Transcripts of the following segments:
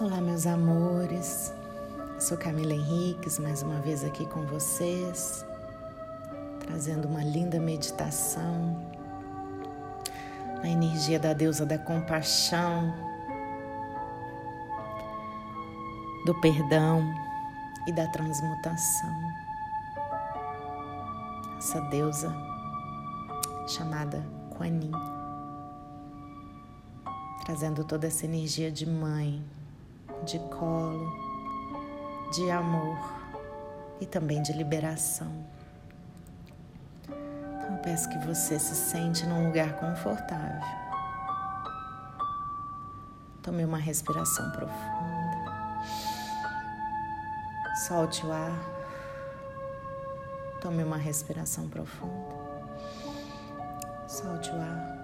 Olá, meus amores. sou Camila Henriques, mais uma vez aqui com vocês, trazendo uma linda meditação na energia da deusa da compaixão, do perdão e da transmutação. Essa deusa chamada Kuan Yin, trazendo toda essa energia de mãe de colo, de amor e também de liberação. Então eu peço que você se sente num lugar confortável. Tome uma respiração profunda. Solte o ar. Tome uma respiração profunda. Solte o ar.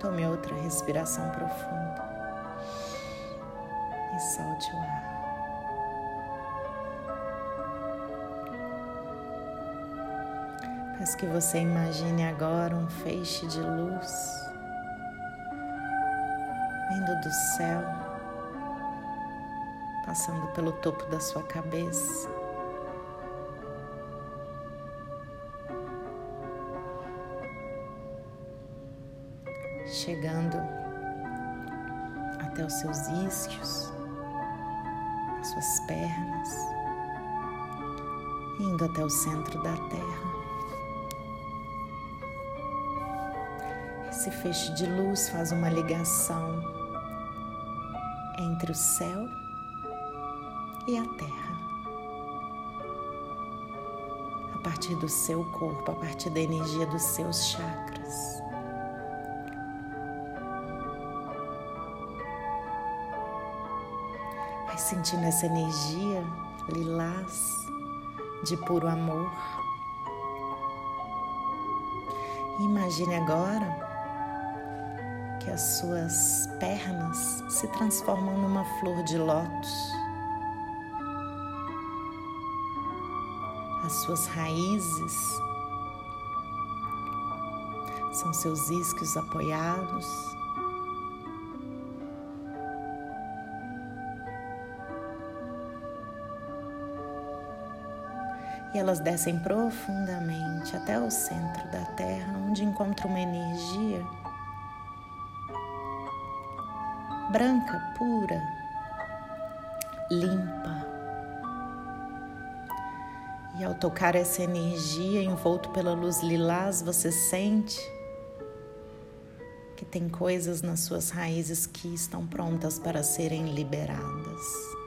Tome outra respiração profunda e solte o ar. Peço que você imagine agora um feixe de luz vindo do céu, passando pelo topo da sua cabeça. Chegando até os seus isquios suas pernas, indo até o centro da terra. Esse feixe de luz faz uma ligação entre o céu e a terra. A partir do seu corpo, a partir da energia dos seus chakras. Sentindo essa energia lilás de puro amor. Imagine agora que as suas pernas se transformam numa flor de lótus. As suas raízes são seus isquios apoiados e elas descem profundamente até o centro da Terra, onde encontram uma energia branca, pura, limpa. E ao tocar essa energia envolto pela luz lilás, você sente que tem coisas nas suas raízes que estão prontas para serem liberadas.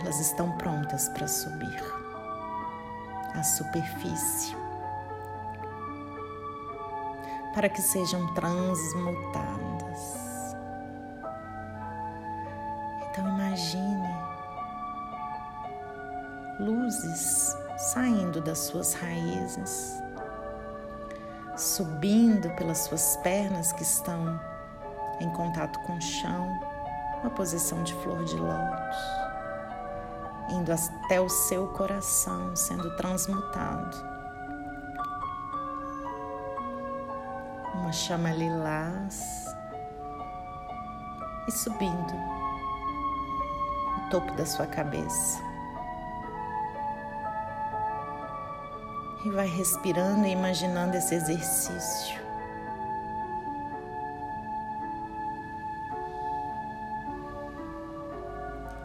Elas estão prontas para subir. À superfície, para que sejam transmutadas. Então imagine luzes saindo das suas raízes, subindo pelas suas pernas que estão em contato com o chão, uma posição de flor de lótus indo até o seu coração, sendo transmutado. Uma chama lilás e subindo no topo da sua cabeça. E vai respirando e imaginando esse exercício.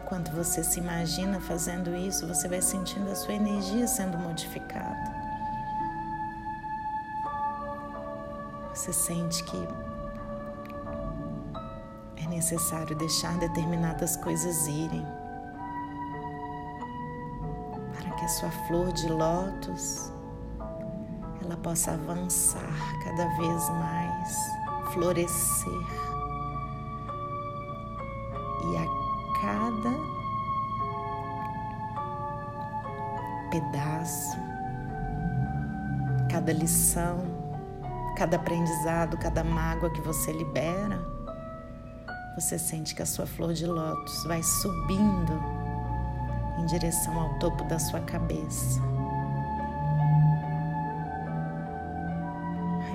Enquanto você se imagina fazendo isso, você vai sentindo a sua energia sendo modificada. Você sente que é necessário deixar determinadas coisas irem para que a sua flor de lótus ela possa avançar cada vez mais, florescer e a pedaço, cada lição, cada aprendizado, cada mágoa que você libera, você sente que a sua flor de lótus vai subindo em direção ao topo da sua cabeça.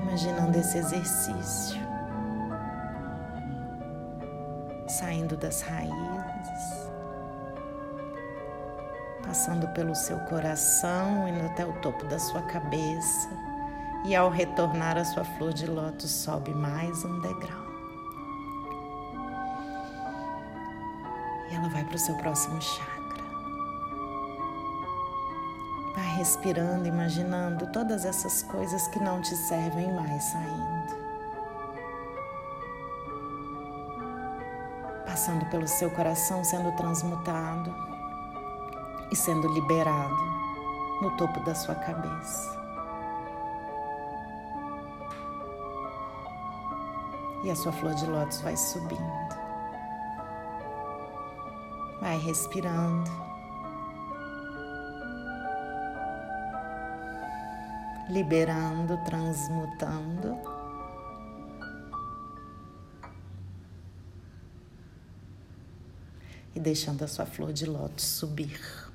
Imaginando esse exercício saindo das raízes, passando pelo seu coração, indo até o topo da sua cabeça. E ao retornar, a sua flor de lótus sobe mais um degrau. E ela vai para o seu próximo chakra. Vai respirando, imaginando todas essas coisas que não te servem mais saindo. Passando pelo seu coração, sendo transmutado e sendo liberado no topo da sua cabeça. E a sua flor de lótus vai subindo. Vai respirando. liberando, transmutando. E deixando a sua flor de lótus subir.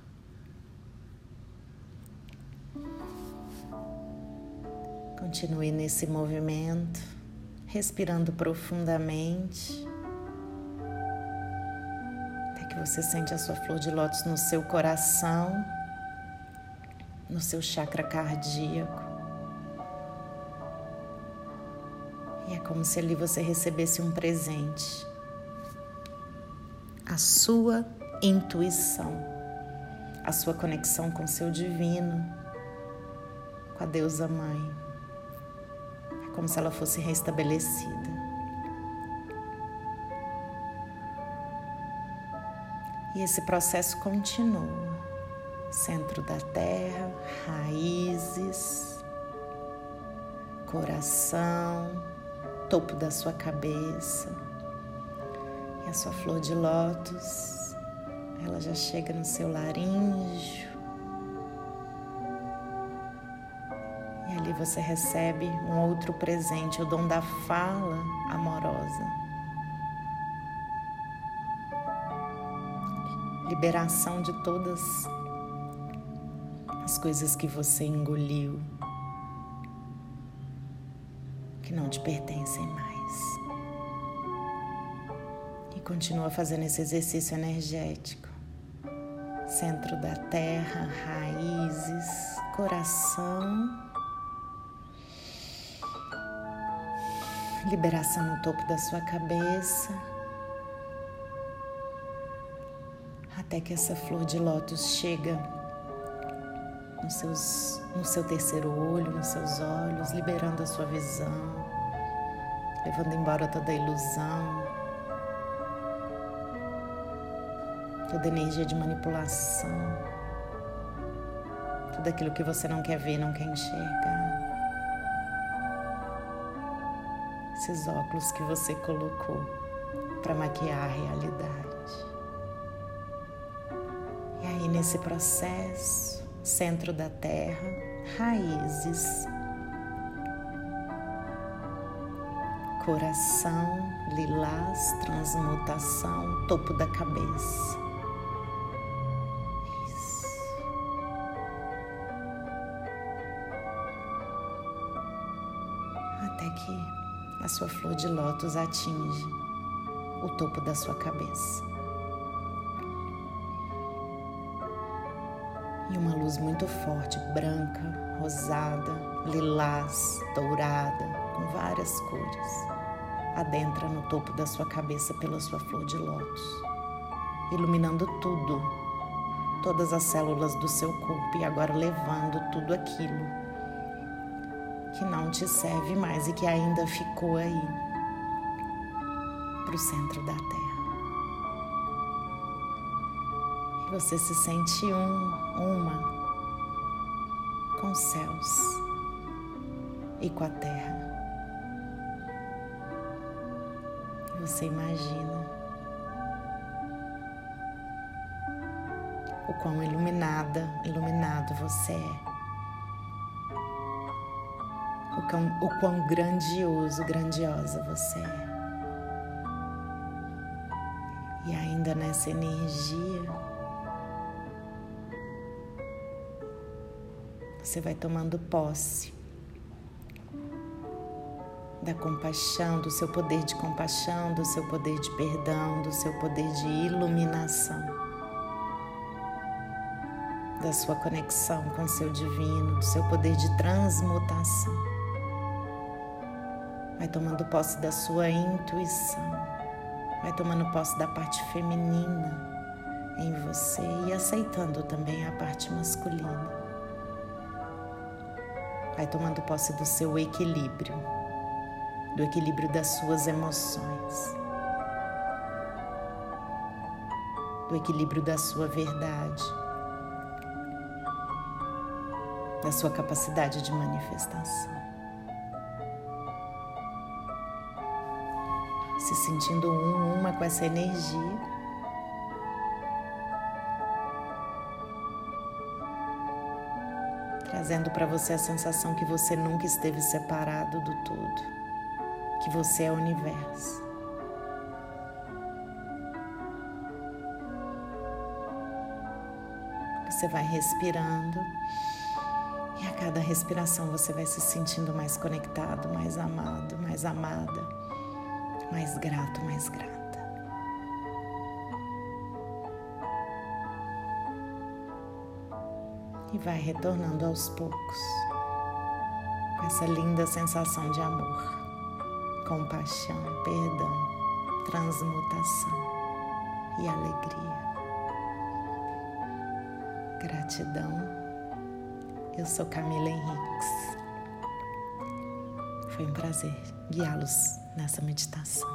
Continue nesse movimento, respirando profundamente. Até que você sente a sua flor de lótus no seu coração no seu chakra cardíaco. E é como se ali você recebesse um presente. A sua intuição, a sua conexão com seu divino, com a deusa mãe. Como se ela fosse restabelecida. E esse processo continua centro da terra, raízes, coração, topo da sua cabeça. E a sua flor de lótus, ela já chega no seu laríngeo. Ali você recebe um outro presente, o dom da fala amorosa. liberação de todas as coisas que você engoliu, que não te pertencem mais. E continua fazendo esse exercício energético. Centro da terra, raízes, coração. Liberação no topo da sua cabeça. Até que essa flor de lótus chega nos seus, no seu terceiro olho, nos seus olhos, liberando a sua visão, levando embora toda a ilusão, toda a energia de manipulação, tudo aquilo que você não quer ver, não quer enxergar. Esses óculos que você colocou para maquiar a realidade. E aí, nesse processo, centro da terra, raízes, coração, lilás, transmutação, topo da cabeça. Sua flor de lótus atinge o topo da sua cabeça. e uma luz muito forte, branca, rosada, lilás, dourada, com várias cores, adentra no topo da sua cabeça pela sua flor de lótus, iluminando tudo, todas as células do seu corpo e agora levando tudo aquilo que não te serve mais e que ainda ficou aí para o centro da Terra. você se sente um, uma com os céus e com a terra. Você imagina o quão iluminada, iluminado você é. O quão, o quão grandioso, grandiosa você é. E ainda nessa energia, você vai tomando posse da compaixão, do seu poder de compaixão, do seu poder de perdão, do seu poder de iluminação, da sua conexão com o seu divino, do seu poder de transmutação. Vai tomando posse da sua intuição, vai tomando posse da parte feminina em você e aceitando também a parte masculina. Vai tomando posse do seu equilíbrio do equilíbrio das suas emoções, do equilíbrio da sua verdade, da sua capacidade de manifestação. Se sentindo um, uma com essa energia. trazendo para você a sensação que você nunca esteve separado do todo que você é o universo. Você vai respirando e a cada respiração você vai se sentindo mais conectado, mais amado, mais amada, mais grato, mais grata. E vai retornando aos poucos essa linda sensação de amor compaixão, perdão, transmutação e alegria. Gratidão. Eu sou Camila Henriques. Foi um prazer guiá-los nessa meditação.